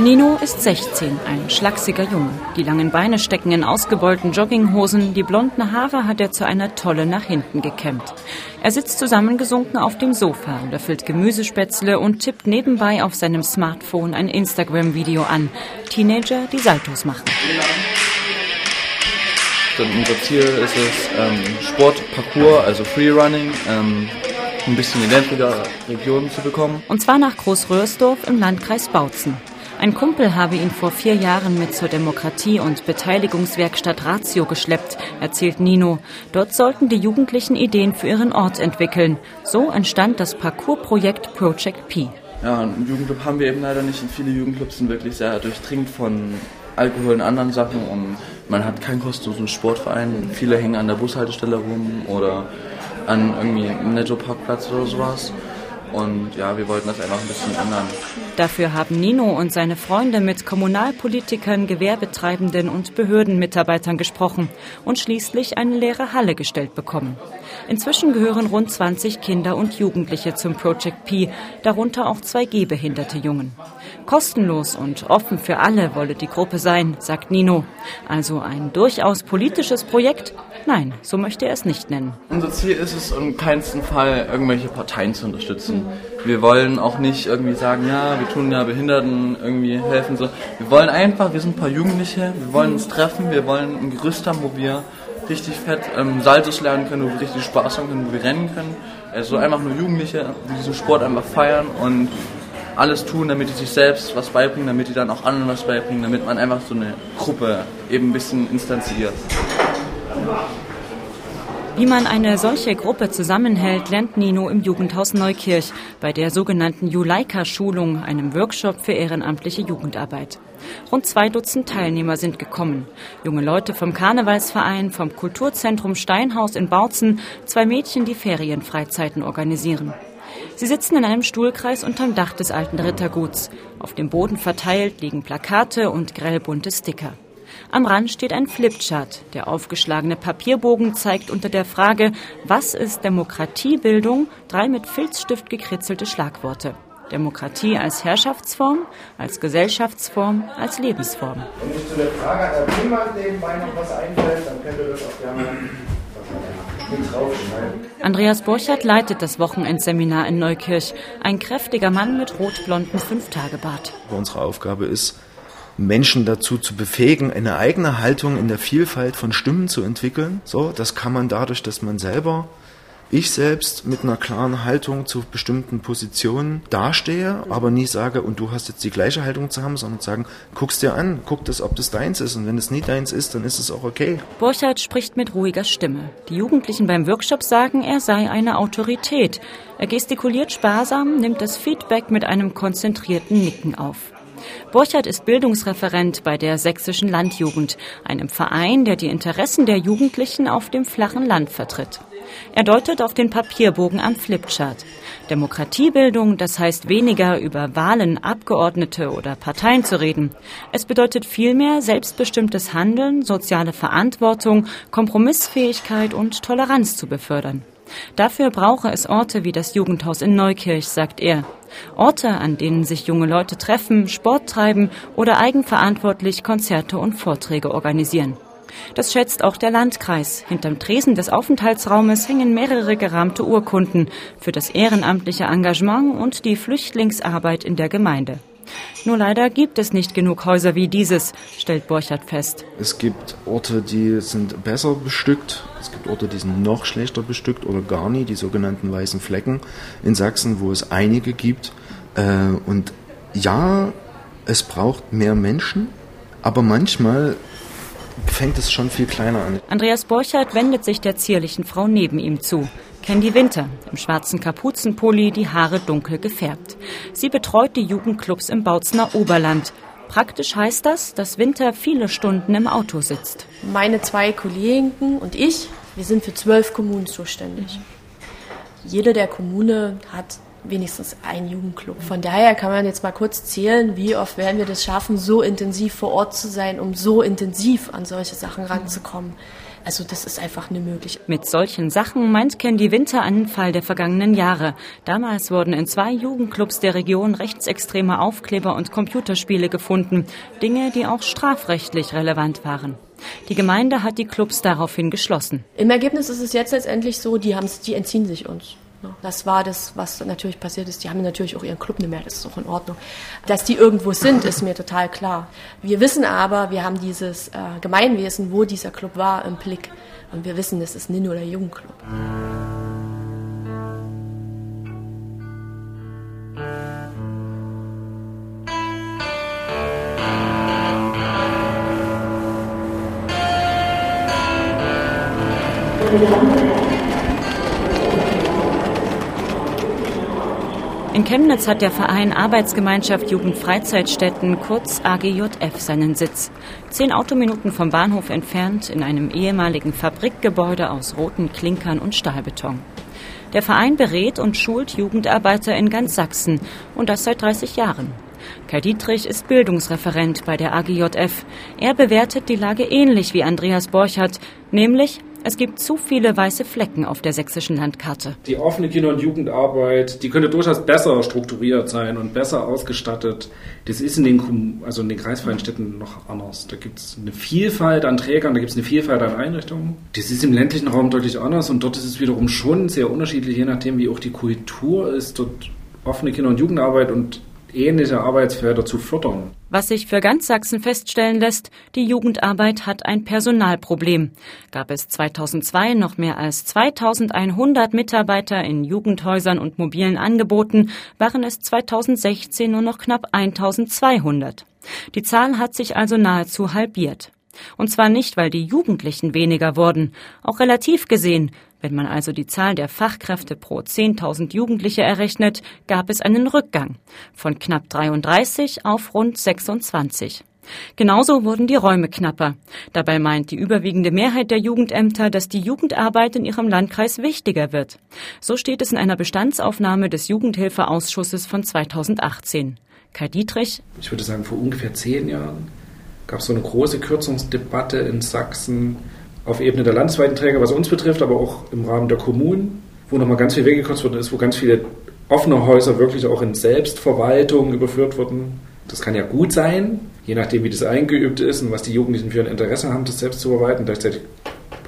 Nino ist 16, ein schlachsiger Junge. Die langen Beine stecken in ausgebeulten Jogginghosen, die blonden Haare hat er zu einer Tolle nach hinten gekämmt. Er sitzt zusammengesunken auf dem Sofa, löffelt Gemüsespätzle und tippt nebenbei auf seinem Smartphone ein Instagram-Video an. Teenager, die Saltos machen. Dann unser Ziel ist es, ähm, Sport, Parkour, also Freerunning, ähm, ein bisschen in ländlicher Regionen zu bekommen. Und zwar nach Großröhrsdorf im Landkreis Bautzen. Ein Kumpel habe ihn vor vier Jahren mit zur Demokratie- und Beteiligungswerkstatt Ratio geschleppt, erzählt Nino. Dort sollten die Jugendlichen Ideen für ihren Ort entwickeln. So entstand das Parkour-Projekt Project P. Ja, einen Jugendclub haben wir eben leider nicht und viele Jugendclubs sind wirklich sehr durchdringt von Alkohol und anderen Sachen und man hat keinen kostenlosen Sportverein. Viele hängen an der Bushaltestelle rum oder an irgendwie einem Netto-Parkplatz oder sowas. Und ja, wir wollten das einfach ein bisschen ändern. Dafür haben Nino und seine Freunde mit Kommunalpolitikern, Gewerbetreibenden und Behördenmitarbeitern gesprochen und schließlich eine leere Halle gestellt bekommen. Inzwischen gehören rund 20 Kinder und Jugendliche zum Project P, darunter auch zwei gehbehinderte Jungen. Kostenlos und offen für alle wolle die Gruppe sein, sagt Nino. Also ein durchaus politisches Projekt? Nein, so möchte er es nicht nennen. Unser Ziel ist es, im keinsten Fall irgendwelche Parteien zu unterstützen. Wir wollen auch nicht irgendwie sagen, ja, wir tun ja Behinderten irgendwie helfen. So. Wir wollen einfach, wir sind ein paar Jugendliche, wir wollen uns treffen, wir wollen ein Gerüst haben, wo wir richtig fett ähm, Saltos lernen können, wo wir richtig Spaß haben können, wo wir rennen können. Also einfach nur Jugendliche, die diesen Sport einfach feiern und alles tun, damit die sich selbst was beibringen, damit die dann auch anderen was beibringen, damit man einfach so eine Gruppe eben ein bisschen instanziert. Wie man eine solche Gruppe zusammenhält, lernt Nino im Jugendhaus Neukirch bei der sogenannten Juleika-Schulung, einem Workshop für ehrenamtliche Jugendarbeit. Rund zwei Dutzend Teilnehmer sind gekommen. Junge Leute vom Karnevalsverein, vom Kulturzentrum Steinhaus in Bautzen, zwei Mädchen, die Ferienfreizeiten organisieren. Sie sitzen in einem Stuhlkreis unterm Dach des alten Ritterguts. Auf dem Boden verteilt liegen Plakate und grellbunte Sticker. Am Rand steht ein Flipchart. Der aufgeschlagene Papierbogen zeigt unter der Frage, was ist Demokratiebildung, drei mit Filzstift gekritzelte Schlagworte. Demokratie als Herrschaftsform, als Gesellschaftsform, als Lebensform. Wenn sich zu der Frage an der Primat nebenbei noch was einfällt, dann könnt ihr das auch gerne. Andreas Borchert leitet das Wochenendseminar in Neukirch. Ein kräftiger Mann mit rotblonden Fünftagebart. Unsere Aufgabe ist, Menschen dazu zu befähigen, eine eigene Haltung in der Vielfalt von Stimmen zu entwickeln. So, das kann man dadurch, dass man selber, ich selbst mit einer klaren Haltung zu bestimmten Positionen dastehe, aber nie sage, und du hast jetzt die gleiche Haltung zu haben, sondern sagen, guck's dir an, guck das, ob das deins ist, und wenn es nie deins ist, dann ist es auch okay. Borchert spricht mit ruhiger Stimme. Die Jugendlichen beim Workshop sagen, er sei eine Autorität. Er gestikuliert sparsam, nimmt das Feedback mit einem konzentrierten Nicken auf. Borchert ist Bildungsreferent bei der Sächsischen Landjugend, einem Verein, der die Interessen der Jugendlichen auf dem flachen Land vertritt. Er deutet auf den Papierbogen am Flipchart. Demokratiebildung, das heißt weniger über Wahlen, Abgeordnete oder Parteien zu reden. Es bedeutet vielmehr selbstbestimmtes Handeln, soziale Verantwortung, Kompromissfähigkeit und Toleranz zu befördern. Dafür brauche es Orte wie das Jugendhaus in Neukirch, sagt er. Orte, an denen sich junge Leute treffen, Sport treiben oder eigenverantwortlich Konzerte und Vorträge organisieren. Das schätzt auch der Landkreis. Hinterm Tresen des Aufenthaltsraumes hängen mehrere gerahmte Urkunden für das ehrenamtliche Engagement und die Flüchtlingsarbeit in der Gemeinde. Nur leider gibt es nicht genug Häuser wie dieses, stellt Borchert fest. Es gibt Orte, die sind besser bestückt. Es gibt Orte, die sind noch schlechter bestückt oder gar nie, die sogenannten weißen Flecken in Sachsen, wo es einige gibt. Äh, Und ja, es braucht mehr Menschen, aber manchmal fängt es schon viel kleiner an. Andreas Borchert wendet sich der zierlichen Frau neben ihm zu. Candy Winter, im schwarzen Kapuzenpulli, die Haare dunkel gefärbt. Sie betreut die Jugendclubs im Bautzner Oberland. Praktisch heißt das, dass Winter viele Stunden im Auto sitzt. Meine zwei Kollegen und ich, wir sind für zwölf Kommunen zuständig. Jede der Kommune hat wenigstens einen Jugendclub. Von daher kann man jetzt mal kurz zählen, wie oft werden wir das schaffen, so intensiv vor Ort zu sein, um so intensiv an solche Sachen ranzukommen. Also das ist einfach eine Möglichkeit. Mit solchen Sachen meint Winter einen Fall der vergangenen Jahre. Damals wurden in zwei Jugendclubs der Region rechtsextreme Aufkleber und Computerspiele gefunden. Dinge, die auch strafrechtlich relevant waren. Die Gemeinde hat die Clubs daraufhin geschlossen. Im Ergebnis ist es jetzt letztendlich so, die, die entziehen sich uns. Das war das, was natürlich passiert ist. Die haben natürlich auch ihren Club nicht mehr, das ist auch in Ordnung. Dass die irgendwo sind, ist mir total klar. Wir wissen aber, wir haben dieses äh, Gemeinwesen, wo dieser Club war, im Blick. Und wir wissen, es ist nicht nur der Jugendclub. In Chemnitz hat der Verein Arbeitsgemeinschaft Jugendfreizeitstätten, kurz AGJF, seinen Sitz. Zehn Autominuten vom Bahnhof entfernt in einem ehemaligen Fabrikgebäude aus roten Klinkern und Stahlbeton. Der Verein berät und schult Jugendarbeiter in ganz Sachsen und das seit 30 Jahren. Kai Dietrich ist Bildungsreferent bei der AGJF. Er bewertet die Lage ähnlich wie Andreas Borchardt, nämlich es gibt zu viele weiße Flecken auf der sächsischen Landkarte. Die offene Kinder- und Jugendarbeit, die könnte durchaus besser strukturiert sein und besser ausgestattet. Das ist in den, also in den kreisfreien Städten noch anders. Da gibt es eine Vielfalt an Trägern, da gibt es eine Vielfalt an Einrichtungen. Das ist im ländlichen Raum deutlich anders und dort ist es wiederum schon sehr unterschiedlich, je nachdem, wie auch die Kultur ist, dort offene Kinder- und Jugendarbeit und ähnliche Arbeitsfelder zu fördern. Was sich für ganz Sachsen feststellen lässt, die Jugendarbeit hat ein Personalproblem. Gab es 2002 noch mehr als 2100 Mitarbeiter in Jugendhäusern und mobilen Angeboten, waren es 2016 nur noch knapp 1200. Die Zahl hat sich also nahezu halbiert. Und zwar nicht, weil die Jugendlichen weniger wurden. Auch relativ gesehen, wenn man also die Zahl der Fachkräfte pro 10.000 Jugendliche errechnet, gab es einen Rückgang von knapp 33 auf rund 26. Genauso wurden die Räume knapper. Dabei meint die überwiegende Mehrheit der Jugendämter, dass die Jugendarbeit in ihrem Landkreis wichtiger wird. So steht es in einer Bestandsaufnahme des Jugendhilfeausschusses von 2018. Kai Dietrich. Ich würde sagen, vor ungefähr zehn Jahren gab es so eine große Kürzungsdebatte in Sachsen auf Ebene der landesweiten Träger, was uns betrifft, aber auch im Rahmen der Kommunen, wo nochmal ganz viel weggekürzt worden ist, wo ganz viele offene Häuser wirklich auch in Selbstverwaltung überführt wurden. Das kann ja gut sein, je nachdem, wie das eingeübt ist und was die Jugendlichen für ein Interesse haben, das selbst zu verwalten. Gleichzeitig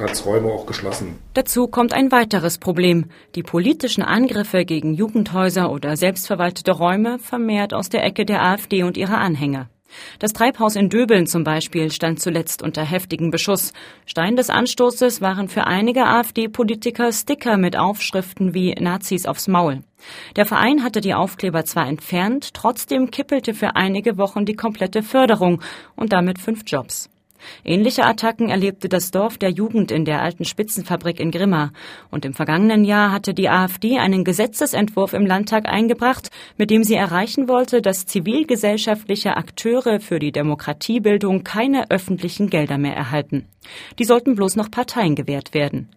hat es Räume auch geschlossen. Dazu kommt ein weiteres Problem. Die politischen Angriffe gegen Jugendhäuser oder selbstverwaltete Räume vermehrt aus der Ecke der AfD und ihrer Anhänger. Das Treibhaus in Döbeln zum Beispiel stand zuletzt unter heftigem Beschuss. Stein des Anstoßes waren für einige AfD-Politiker Sticker mit Aufschriften wie Nazis aufs Maul. Der Verein hatte die Aufkleber zwar entfernt, trotzdem kippelte für einige Wochen die komplette Förderung und damit fünf Jobs. Ähnliche Attacken erlebte das Dorf der Jugend in der alten Spitzenfabrik in Grimma. Und im vergangenen Jahr hatte die AfD einen Gesetzesentwurf im Landtag eingebracht, mit dem sie erreichen wollte, dass zivilgesellschaftliche Akteure für die Demokratiebildung keine öffentlichen Gelder mehr erhalten. Die sollten bloß noch Parteien gewährt werden.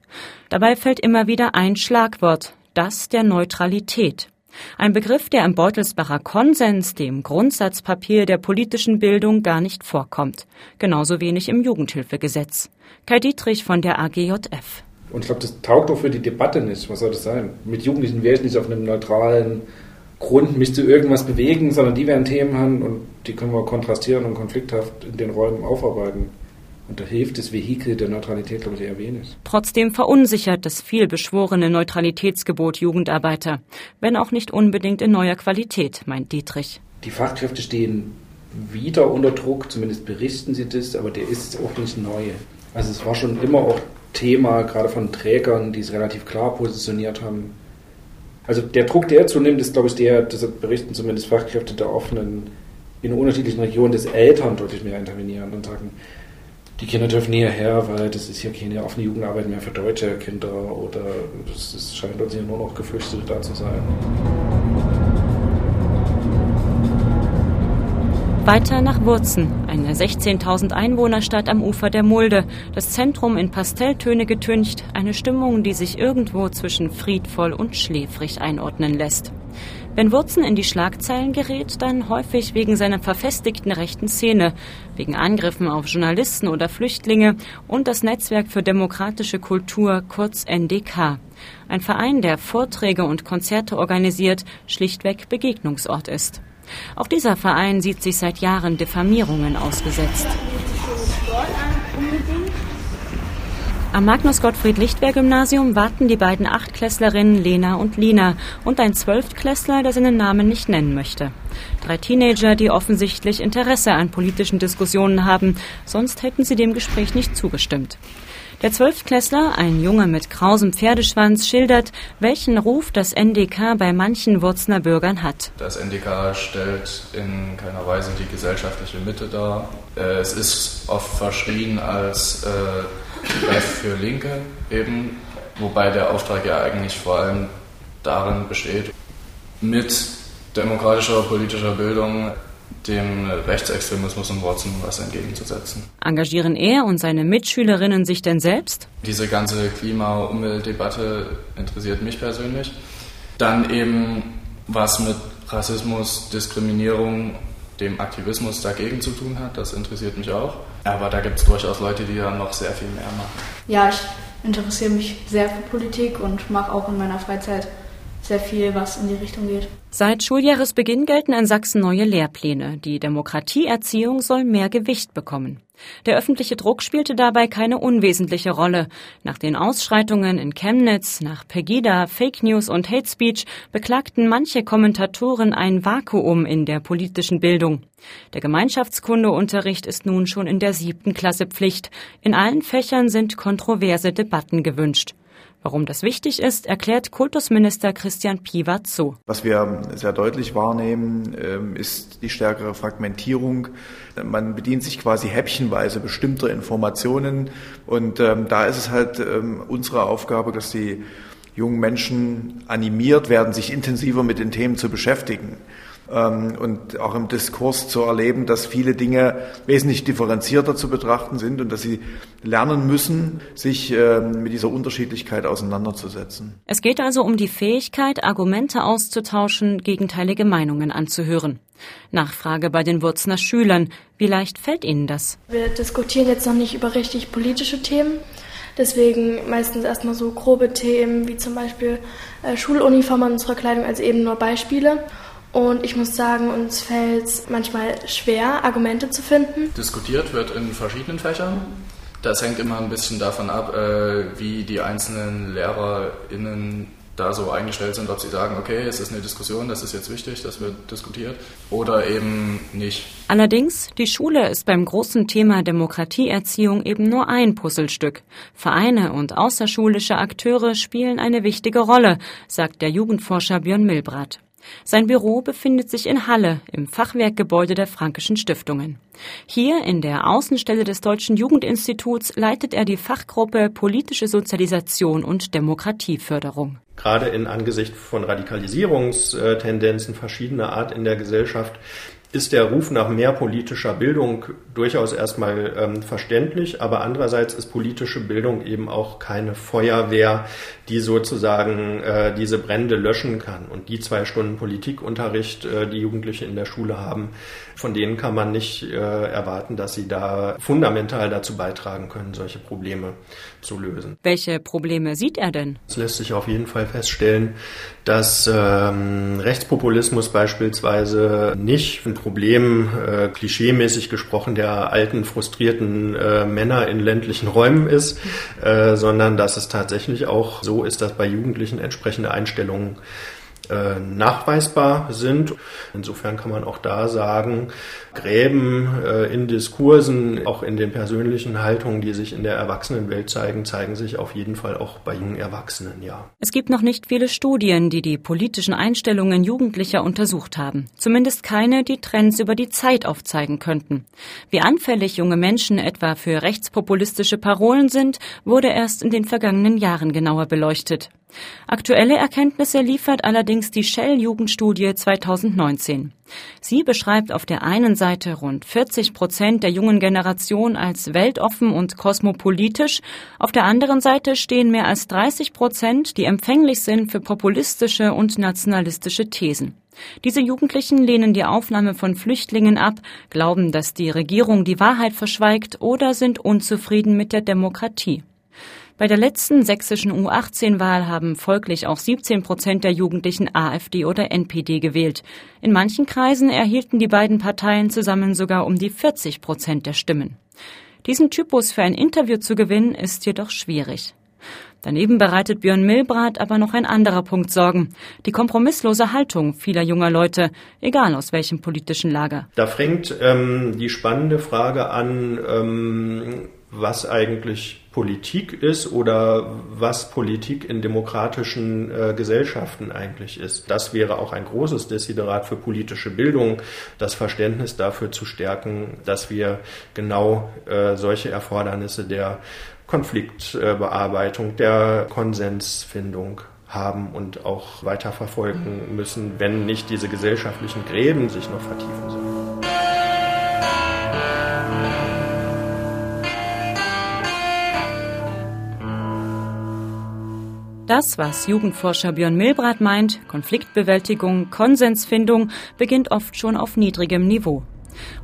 Dabei fällt immer wieder ein Schlagwort, das der Neutralität. Ein Begriff, der im Beutelsbacher Konsens, dem Grundsatzpapier der politischen Bildung, gar nicht vorkommt. Genauso wenig im Jugendhilfegesetz. Kai Dietrich von der AGJF. Und ich glaube, das taugt auch für die Debatte nicht. Was soll das sein? Mit Jugendlichen wäre ich nicht auf einem neutralen Grund, mich zu irgendwas bewegen, sondern die werden Themen haben und die können wir kontrastieren und konflikthaft in den Räumen aufarbeiten. Und da hilft das Vehikel der Neutralität, glaube ich, eher wenig. Trotzdem verunsichert das vielbeschworene Neutralitätsgebot Jugendarbeiter, wenn auch nicht unbedingt in neuer Qualität, meint Dietrich. Die Fachkräfte stehen wieder unter Druck, zumindest berichten sie das, aber der ist auch nicht neu. Also es war schon immer auch Thema, gerade von Trägern, die es relativ klar positioniert haben. Also der Druck, der zunimmt, ist, glaube ich, der, das berichten zumindest Fachkräfte der offenen, in unterschiedlichen Regionen des Eltern deutlich mehr intervenieren und sagen, die Kinder dürfen hierher, weil das ist hier keine offene Jugendarbeit mehr für deutsche Kinder oder es scheint uns hier nur noch Geflüchtete da zu sein. Weiter nach Wurzen, eine 16.000 Einwohnerstadt am Ufer der Mulde, das Zentrum in Pastelltöne getüncht, eine Stimmung, die sich irgendwo zwischen friedvoll und schläfrig einordnen lässt. Wenn Wurzen in die Schlagzeilen gerät, dann häufig wegen seiner verfestigten rechten Szene, wegen Angriffen auf Journalisten oder Flüchtlinge und das Netzwerk für demokratische Kultur, kurz NDK. Ein Verein, der Vorträge und Konzerte organisiert, schlichtweg Begegnungsort ist. Auch dieser Verein sieht sich seit Jahren Diffamierungen ausgesetzt. Am Magnus Gottfried Lichtwer Gymnasium warten die beiden Achtklässlerinnen Lena und Lina und ein Zwölftklässler, der seinen Namen nicht nennen möchte. Drei Teenager, die offensichtlich Interesse an politischen Diskussionen haben, sonst hätten sie dem Gespräch nicht zugestimmt. Der Zwölftklässler, ein Junge mit krausem Pferdeschwanz, schildert, welchen Ruf das NDK bei manchen Wurzner Bürgern hat. Das NDK stellt in keiner Weise die gesellschaftliche Mitte dar. Äh, es ist oft verschrien als äh, für Linke eben, wobei der Auftrag ja eigentlich vor allem darin besteht, mit demokratischer politischer Bildung dem Rechtsextremismus in Wurzeln was entgegenzusetzen. Engagieren er und seine Mitschülerinnen sich denn selbst? Diese ganze Klima-Umweltdebatte interessiert mich persönlich. Dann eben, was mit Rassismus, Diskriminierung, dem Aktivismus dagegen zu tun hat, das interessiert mich auch. Aber da gibt es durchaus Leute, die da noch sehr viel mehr machen. Ja, ich interessiere mich sehr für Politik und mache auch in meiner Freizeit sehr viel, was in die Richtung geht. Seit Schuljahresbeginn gelten in Sachsen neue Lehrpläne. Die Demokratieerziehung soll mehr Gewicht bekommen. Der öffentliche Druck spielte dabei keine unwesentliche Rolle. Nach den Ausschreitungen in Chemnitz, nach Pegida, Fake News und Hate Speech beklagten manche Kommentatoren ein Vakuum in der politischen Bildung. Der Gemeinschaftskundeunterricht ist nun schon in der siebten Klasse Pflicht. In allen Fächern sind kontroverse Debatten gewünscht. Warum das wichtig ist, erklärt Kultusminister Christian Piwat so. Was wir sehr deutlich wahrnehmen, ähm, ist die stärkere Fragmentierung. Man bedient sich quasi häppchenweise bestimmter Informationen und ähm, da ist es halt ähm, unsere Aufgabe, dass die jungen Menschen animiert werden, sich intensiver mit den Themen zu beschäftigen. Ähm, und auch im Diskurs zu erleben, dass viele Dinge wesentlich differenzierter zu betrachten sind und dass sie lernen müssen, sich ähm, mit dieser Unterschiedlichkeit auseinanderzusetzen. Es geht also um die Fähigkeit, Argumente auszutauschen, gegenteilige Meinungen anzuhören. Nachfrage bei den Wurzner Schülern. Wie leicht fällt Ihnen das? Wir diskutieren jetzt noch nicht über richtig politische Themen. Deswegen meistens erstmal so grobe Themen wie zum Beispiel äh, Schuluniform und unsere Kleidung als eben nur Beispiele. Und ich muss sagen, uns fällt es manchmal schwer, Argumente zu finden. Diskutiert wird in verschiedenen Fächern. Das hängt immer ein bisschen davon ab, äh, wie die einzelnen LehrerInnen da so eingestellt sind, ob sie sagen, okay, es ist eine Diskussion, das ist jetzt wichtig, das wird diskutiert, oder eben nicht. Allerdings, die Schule ist beim großen Thema Demokratieerziehung eben nur ein Puzzlestück. Vereine und außerschulische Akteure spielen eine wichtige Rolle, sagt der Jugendforscher Björn Milbrat. Sein Büro befindet sich in Halle im Fachwerkgebäude der Frankischen Stiftungen. Hier in der Außenstelle des Deutschen Jugendinstituts leitet er die Fachgruppe Politische Sozialisation und Demokratieförderung. Gerade in Angesicht von Radikalisierungstendenzen verschiedener Art in der Gesellschaft ist der Ruf nach mehr politischer Bildung durchaus erstmal ähm, verständlich, aber andererseits ist politische Bildung eben auch keine Feuerwehr, die sozusagen äh, diese Brände löschen kann. Und die zwei Stunden Politikunterricht, äh, die Jugendliche in der Schule haben, von denen kann man nicht äh, erwarten, dass sie da fundamental dazu beitragen können, solche Probleme zu lösen. Welche Probleme sieht er denn? Es lässt sich auf jeden Fall feststellen, dass ähm, Rechtspopulismus beispielsweise nicht ein Problem, äh, klischeemäßig gesprochen, der alten, frustrierten äh, Männer in ländlichen Räumen ist, äh, sondern dass es tatsächlich auch so ist, dass bei Jugendlichen entsprechende Einstellungen äh, nachweisbar sind. Insofern kann man auch da sagen, Gräben äh, in Diskursen, auch in den persönlichen Haltungen, die sich in der Erwachsenenwelt zeigen, zeigen sich auf jeden Fall auch bei jungen Erwachsenen, ja. Es gibt noch nicht viele Studien, die die politischen Einstellungen Jugendlicher untersucht haben. Zumindest keine, die Trends über die Zeit aufzeigen könnten. Wie anfällig junge Menschen etwa für rechtspopulistische Parolen sind, wurde erst in den vergangenen Jahren genauer beleuchtet. Aktuelle Erkenntnisse liefert allerdings die Shell-Jugendstudie 2019. Sie beschreibt auf der einen Seite rund 40 Prozent der jungen Generation als weltoffen und kosmopolitisch, auf der anderen Seite stehen mehr als 30 Prozent, die empfänglich sind für populistische und nationalistische Thesen. Diese Jugendlichen lehnen die Aufnahme von Flüchtlingen ab, glauben, dass die Regierung die Wahrheit verschweigt oder sind unzufrieden mit der Demokratie. Bei der letzten sächsischen U18-Wahl haben folglich auch 17 Prozent der Jugendlichen AfD oder NPD gewählt. In manchen Kreisen erhielten die beiden Parteien zusammen sogar um die 40 Prozent der Stimmen. Diesen Typus für ein Interview zu gewinnen, ist jedoch schwierig. Daneben bereitet Björn Milbrat aber noch ein anderer Punkt Sorgen. Die kompromisslose Haltung vieler junger Leute, egal aus welchem politischen Lager. Da fängt ähm, die spannende Frage an, ähm, was eigentlich Politik ist oder was Politik in demokratischen äh, Gesellschaften eigentlich ist. Das wäre auch ein großes Desiderat für politische Bildung, das Verständnis dafür zu stärken, dass wir genau äh, solche Erfordernisse der Konfliktbearbeitung, der Konsensfindung haben und auch weiterverfolgen müssen, wenn nicht diese gesellschaftlichen Gräben sich noch vertiefen sollen. Das, was Jugendforscher Björn Milbrat meint, Konfliktbewältigung, Konsensfindung, beginnt oft schon auf niedrigem Niveau.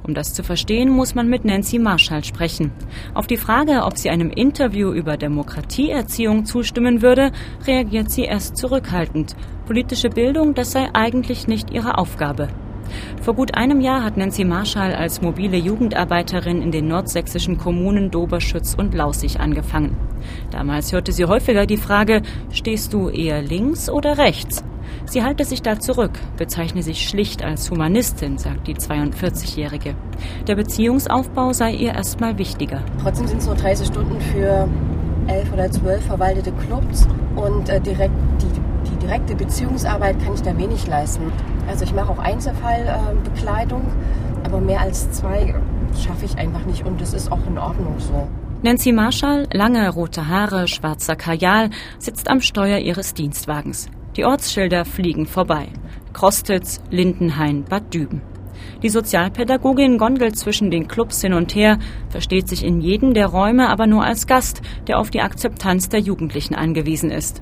Um das zu verstehen, muss man mit Nancy Marshall sprechen. Auf die Frage, ob sie einem Interview über Demokratieerziehung zustimmen würde, reagiert sie erst zurückhaltend. Politische Bildung, das sei eigentlich nicht ihre Aufgabe. Vor gut einem Jahr hat Nancy Marschall als mobile Jugendarbeiterin in den nordsächsischen Kommunen Doberschütz und Laussig angefangen. Damals hörte sie häufiger die Frage, stehst du eher links oder rechts? Sie halte sich da zurück, bezeichne sich schlicht als Humanistin, sagt die 42-Jährige. Der Beziehungsaufbau sei ihr erstmal wichtiger. Trotzdem sind es nur 30 Stunden für elf oder zwölf verwaltete Clubs und äh, direkt die direkte Beziehungsarbeit kann ich da wenig leisten. Also ich mache auch Einzelfallbekleidung, aber mehr als zwei schaffe ich einfach nicht und das ist auch in Ordnung so. Nancy Marshall, lange rote Haare, schwarzer Kajal, sitzt am Steuer ihres Dienstwagens. Die Ortsschilder fliegen vorbei. Krostitz, Lindenhain, Bad Düben. Die Sozialpädagogin gondelt zwischen den Clubs hin und her, versteht sich in jedem der Räume aber nur als Gast, der auf die Akzeptanz der Jugendlichen angewiesen ist.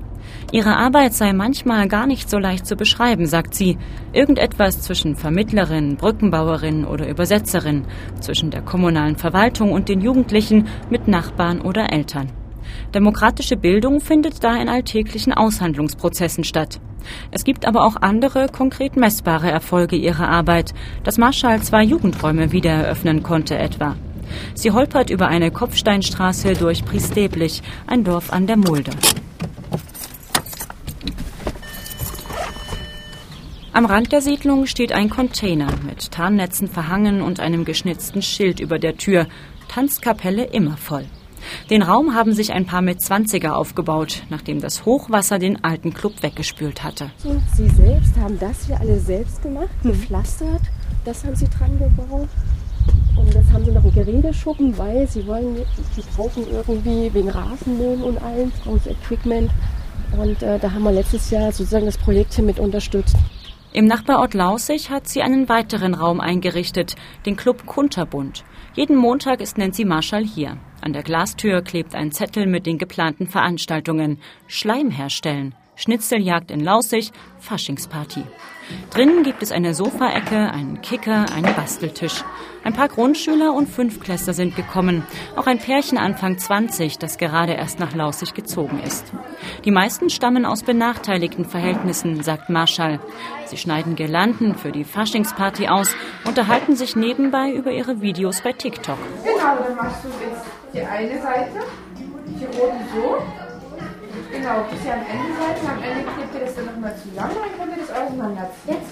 Ihre Arbeit sei manchmal gar nicht so leicht zu beschreiben, sagt sie. Irgendetwas zwischen Vermittlerin, Brückenbauerin oder Übersetzerin, zwischen der kommunalen Verwaltung und den Jugendlichen mit Nachbarn oder Eltern. Demokratische Bildung findet da in alltäglichen Aushandlungsprozessen statt. Es gibt aber auch andere konkret messbare Erfolge ihrer Arbeit, dass Marschall zwei Jugendräume wieder eröffnen konnte etwa. Sie holpert über eine Kopfsteinstraße durch Priesteblich, ein Dorf an der Mulde. Am Rand der Siedlung steht ein Container mit Tarnnetzen verhangen und einem geschnitzten Schild über der Tür. Tanzkapelle immer voll. Den Raum haben sich ein paar mit Zwanziger aufgebaut, nachdem das Hochwasser den alten Club weggespült hatte. Sie selbst haben das hier alle selbst gemacht, mhm. gepflastert. Das haben Sie dran gebaut. Und das haben sie noch einen Geräteschuppen, weil sie wollen, sie brauchen irgendwie wegen Rasenmähen und allem, brauchen Equipment. Und äh, da haben wir letztes Jahr sozusagen das Projekt hier mit unterstützt. Im Nachbarort Lausig hat sie einen weiteren Raum eingerichtet, den Club Kunterbund. Jeden Montag ist Nancy Marshall hier. An der Glastür klebt ein Zettel mit den geplanten Veranstaltungen. Schleim herstellen. Schnitzeljagd in Lausig, Faschingsparty. Drinnen gibt es eine Sofaecke, einen Kicker, einen Basteltisch. Ein paar Grundschüler und Fünfklässler sind gekommen. Auch ein Pärchen Anfang 20, das gerade erst nach Lausig gezogen ist. Die meisten stammen aus benachteiligten Verhältnissen, sagt Marschall. Sie schneiden Girlanden für die Faschingsparty aus, unterhalten sich nebenbei über ihre Videos bei TikTok. Genau, dann machst du jetzt die eine Seite, hier oben so Genau, bis ihr am Ende seid. Und am Ende klebt ihr das dann nochmal zusammen, dann könnt ihr das auseinanderziehen. Jetzt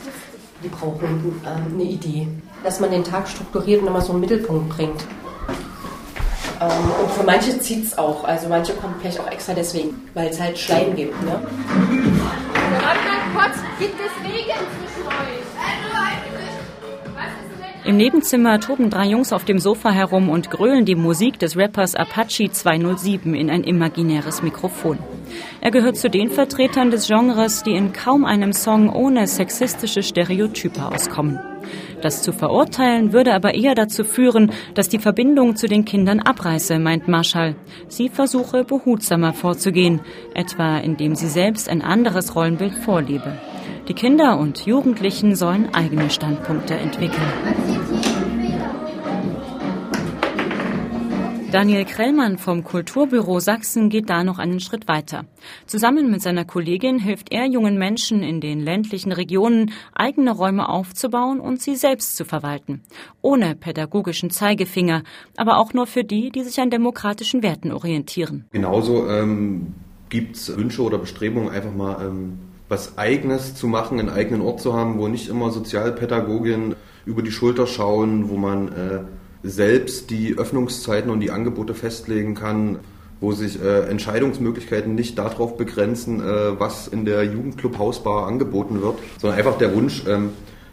Die brauchen ähm, eine Idee, dass man den Tag strukturiert und immer so einen Mittelpunkt bringt. Ähm, und für manche zieht es auch. Also manche kommen vielleicht auch extra deswegen, weil es halt Schleim gibt. Ne? Gibt es Wege zwischen euch? Im Nebenzimmer toben drei Jungs auf dem Sofa herum und grölen die Musik des Rappers Apache 207 in ein imaginäres Mikrofon. Er gehört zu den Vertretern des Genres, die in kaum einem Song ohne sexistische Stereotype auskommen. Das zu verurteilen würde aber eher dazu führen, dass die Verbindung zu den Kindern abreiße, meint Marschall. Sie versuche behutsamer vorzugehen, etwa indem sie selbst ein anderes Rollenbild vorlebe. Die Kinder und Jugendlichen sollen eigene Standpunkte entwickeln. Daniel Krellmann vom Kulturbüro Sachsen geht da noch einen Schritt weiter. Zusammen mit seiner Kollegin hilft er jungen Menschen in den ländlichen Regionen, eigene Räume aufzubauen und sie selbst zu verwalten. Ohne pädagogischen Zeigefinger, aber auch nur für die, die sich an demokratischen Werten orientieren. Genauso ähm, gibt es Wünsche oder Bestrebungen, einfach mal ähm, was Eigenes zu machen, einen eigenen Ort zu haben, wo nicht immer Sozialpädagogien über die Schulter schauen, wo man äh, selbst die Öffnungszeiten und die Angebote festlegen kann, wo sich äh, Entscheidungsmöglichkeiten nicht darauf begrenzen, äh, was in der Jugendclub Hausbar angeboten wird, sondern einfach der Wunsch, ähm,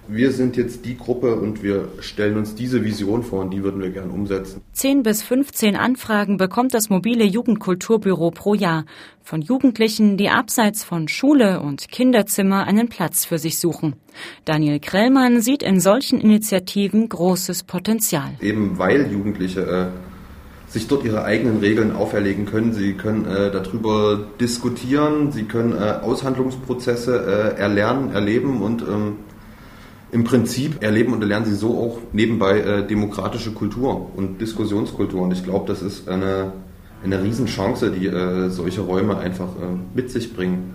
wir sind jetzt die Gruppe und wir stellen uns diese Vision vor und die würden wir gern umsetzen. 10 bis 15 Anfragen bekommt das mobile Jugendkulturbüro pro Jahr von Jugendlichen, die abseits von Schule und Kinderzimmer einen Platz für sich suchen. Daniel Krellmann sieht in solchen Initiativen großes Potenzial. Eben weil Jugendliche äh, sich dort ihre eigenen Regeln auferlegen können. Sie können äh, darüber diskutieren, sie können äh, Aushandlungsprozesse äh, erlernen, erleben und ähm, im Prinzip erleben und erlernen sie so auch nebenbei äh, demokratische Kultur und Diskussionskultur. Und ich glaube, das ist eine, eine Riesenchance, die äh, solche Räume einfach äh, mit sich bringen.